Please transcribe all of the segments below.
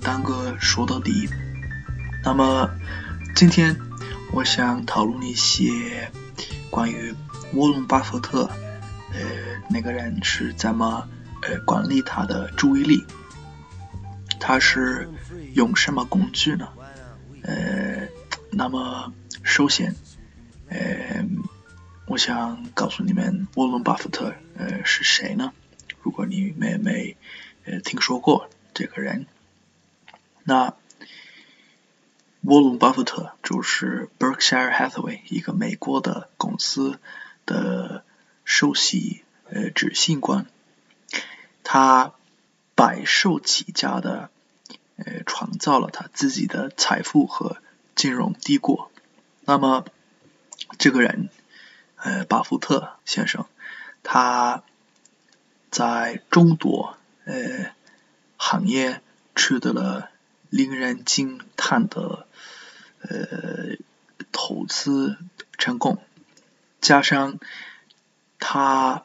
单哥说到底。那么今天我想讨论一些关于沃伦巴菲特，呃，那个人是怎么呃管理他的注意力，他是用什么工具呢？呃，那么首先，呃，我想告诉你们沃伦巴菲特呃是谁呢？如果你没没呃听说过这个人，那沃伦巴菲特就是 Berkshire Hathaway 一个美国的公司的首席呃执行官，他白手起家的呃创造了他自己的财富和金融帝国。那么这个人呃巴菲特先生，他在众多呃行业取得了令人惊叹的呃投资成功，加上他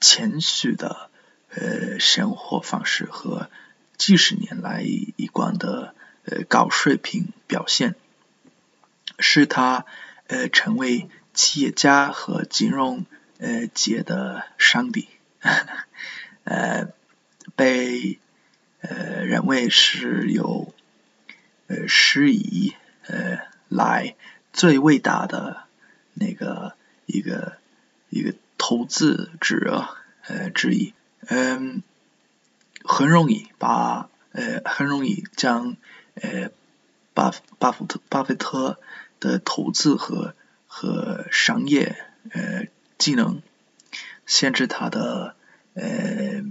谦虚的呃生活方式和几十年来一贯的呃高水平表现，使他呃成为企业家和金融呃界的上帝。呃，被呃认为是有呃十亿呃来最伟大的那个一个一个投资者呃之一，嗯，很容易把呃很容易将呃巴巴菲特巴菲特的投资和和商业呃技能。限制他的呃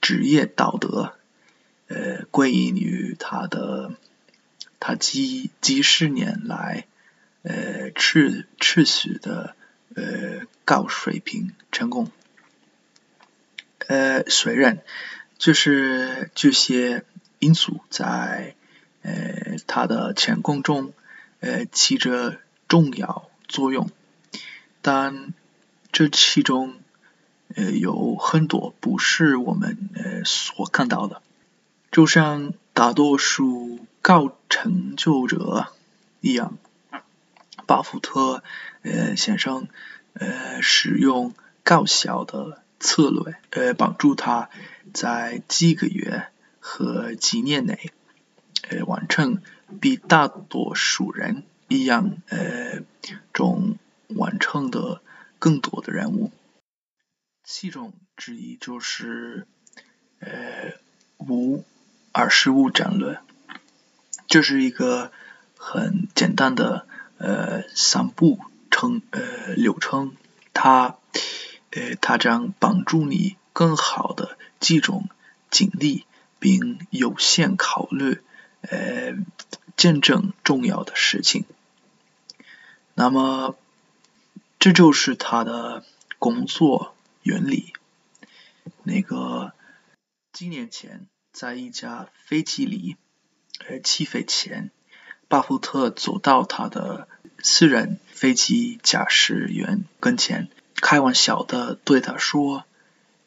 职业道德，呃归因于他的他几几十年来呃持持续的呃高水平成功。呃虽然就是这些因素在呃他的成功中呃起着重要作用，但这其中。呃，有很多不是我们呃所看到的，就像大多数高成就者一样，巴菲特呃先生呃使用高效的策略呃帮助他在几个月和几年内呃完成比大多数人一样呃中完成的更多的任务。其中之一就是呃五二十五战略，这是一个很简单的呃三步程呃流程，它呃它将帮助你更好的集中精力，并优先考虑呃见证重要的事情。那么这就是他的工作。原理，那个几年前，在一架飞机里，呃，起飞前，巴福特走到他的私人飞机驾驶员跟前，开玩笑的对他说：“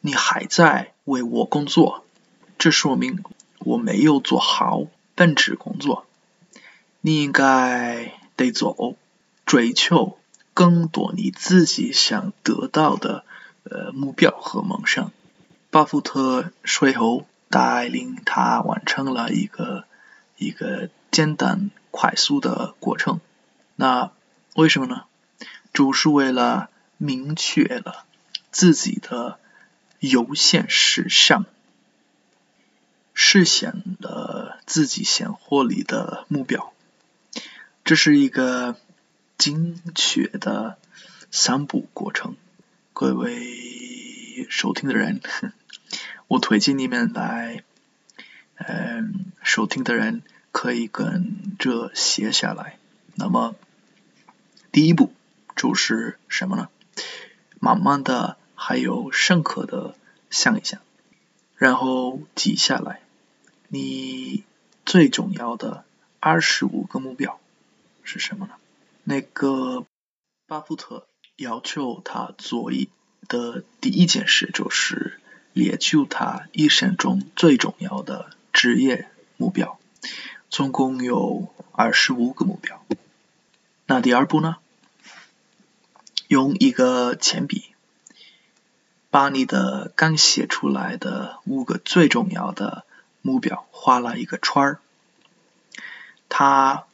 你还在为我工作，这说明我没有做好本职工作。你应该得走，追求更多你自己想得到的。”呃，目标和梦想。巴菲特随后带领他完成了一个一个简单快速的过程。那为什么呢？就是为了明确了自己的优先事项，实现了自己生活里的目标。这是一个精确的三步过程。各位收听的人，我推荐你们来，嗯，收听的人可以跟着写下来。那么，第一步就是什么呢？慢慢的，还有深刻的想一想，然后记下来你最重要的二十五个目标是什么呢？那个巴布特。要求他做一的第一件事就是列出他一生中最重要的职业目标。总共有二十五个目标。那第二步呢？用一个铅笔，把你的刚写出来的五个最重要的目标画了一个圈儿。他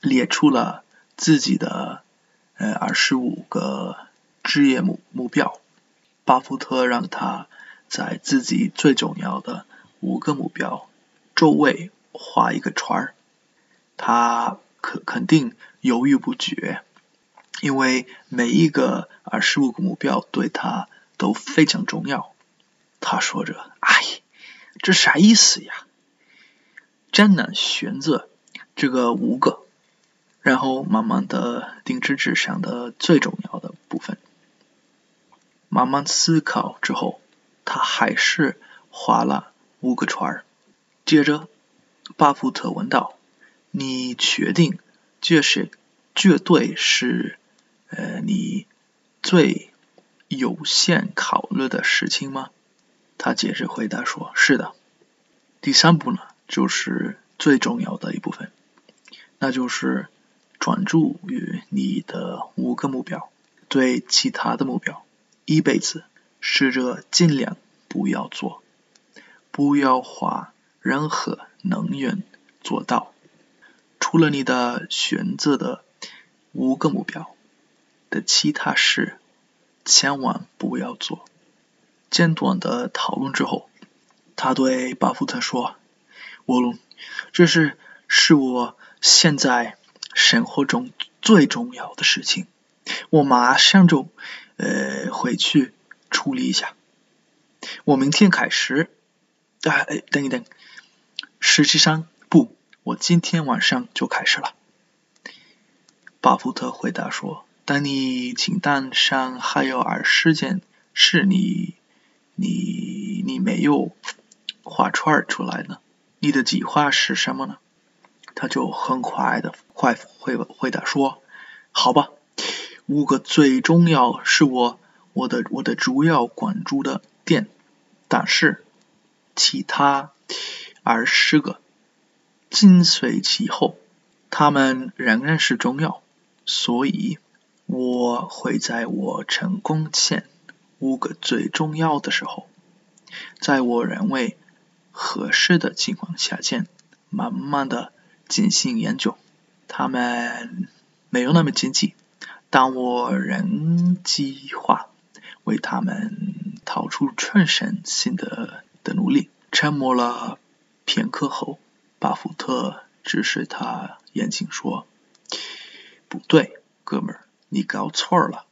列出了自己的呃二十五个职业目目标。巴福特让他在自己最重要的五个目标周围画一个圈儿。他可肯定犹豫不决。因为每一个二十五个目标对他都非常重要，他说着：“哎，这啥意思呀？真难选择这个五个。”然后慢慢的定制纸上的最重要的部分。慢慢思考之后，他还是画了五个圈儿。接着，巴福特问道：“你确定这是绝对是？”呃，你最有限考虑的事情吗？他接着回答说：“是的。”第三步呢，就是最重要的一部分，那就是专注于你的五个目标，对其他的目标，一辈子试着尽量不要做，不要花任何能源做到。除了你的选择的五个目标。的其他事千万不要做。简短的讨论之后，他对巴菲特说：“沃伦，这是是我现在生活中最重要的事情，我马上就呃回去处理一下。我明天开始。哎，等一等，实际上不，我今天晚上就开始了。”巴福特回答说。但你清单上还有二十件是你你你没有画圈出来呢？你的计划是什么呢？他就很快的快回回答说：“好吧，五个最重要是我我的我的主要关注的点，但是其他二十个紧随其后，他们仍然是重要，所以。”我会在我成功前五个最重要的时候，在我认为合适的情况下间，慢慢的进行研究。他们没有那么紧急，但我仍计划为他们掏出全身心的的努力。沉默了片刻后，巴福特指示他眼睛说：“不对，哥们儿。”你搞错了，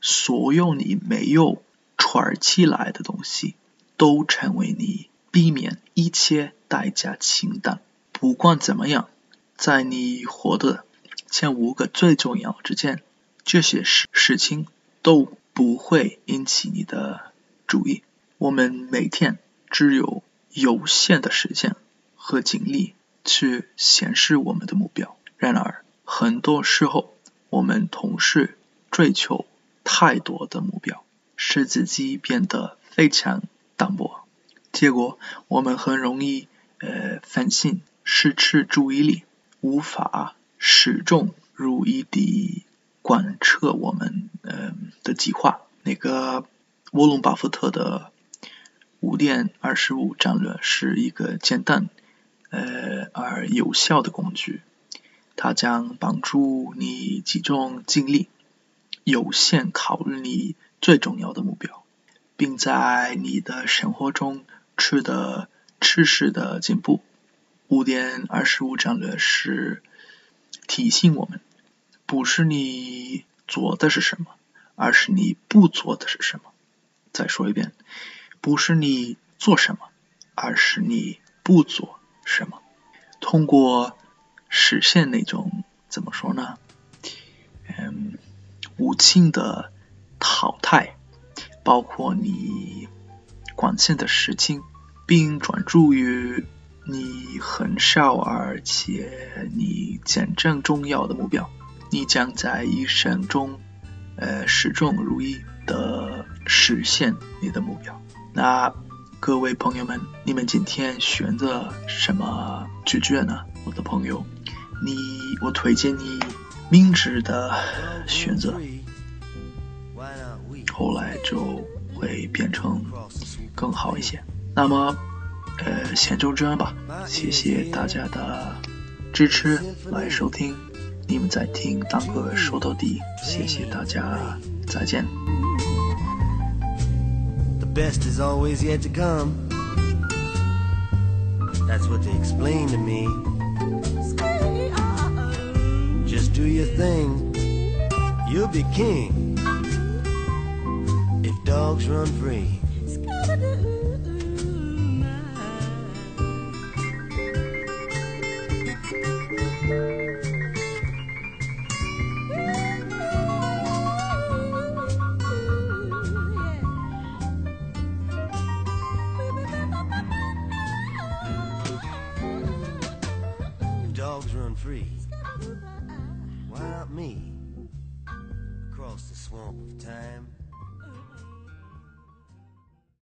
所有你没有串起来的东西，都成为你避免一切代价清单。不管怎么样，在你活的前五个最重要之前，这些事事情都不会引起你的注意。我们每天只有有限的时间和精力去显示我们的目标，然而很多时候。我们同时追求太多的目标，使自己变得非常淡薄，结果我们很容易呃分心，失去注意力，无法始终如一地贯彻我们呃的计划。那个沃伦巴菲特的五点二十五战略是一个简单呃而有效的工具。它将帮助你集中精力，优先考虑你最重要的目标，并在你的生活中取得持续的进步。五点二十五战略是提醒我们，不是你做的是什么，而是你不做的是什么。再说一遍，不是你做什么，而是你不做什么。通过。实现那种怎么说呢？嗯，无尽的淘汰，包括你关心的事情，并专注于你很少而且你真正重要的目标，你将在一生中呃始终如一的实现你的目标。那各位朋友们，你们今天选择什么拒绝呢？我的朋友，你我推荐你明智的选择，后来就会变成更好一些。那么，呃，先就这样吧。谢谢大家的支持，来收听。你们在听，当个收到底。谢谢大家，再见。The best is always yet to come. That's what they explain to me. Just do your thing, you'll be king. If dogs run free. of time.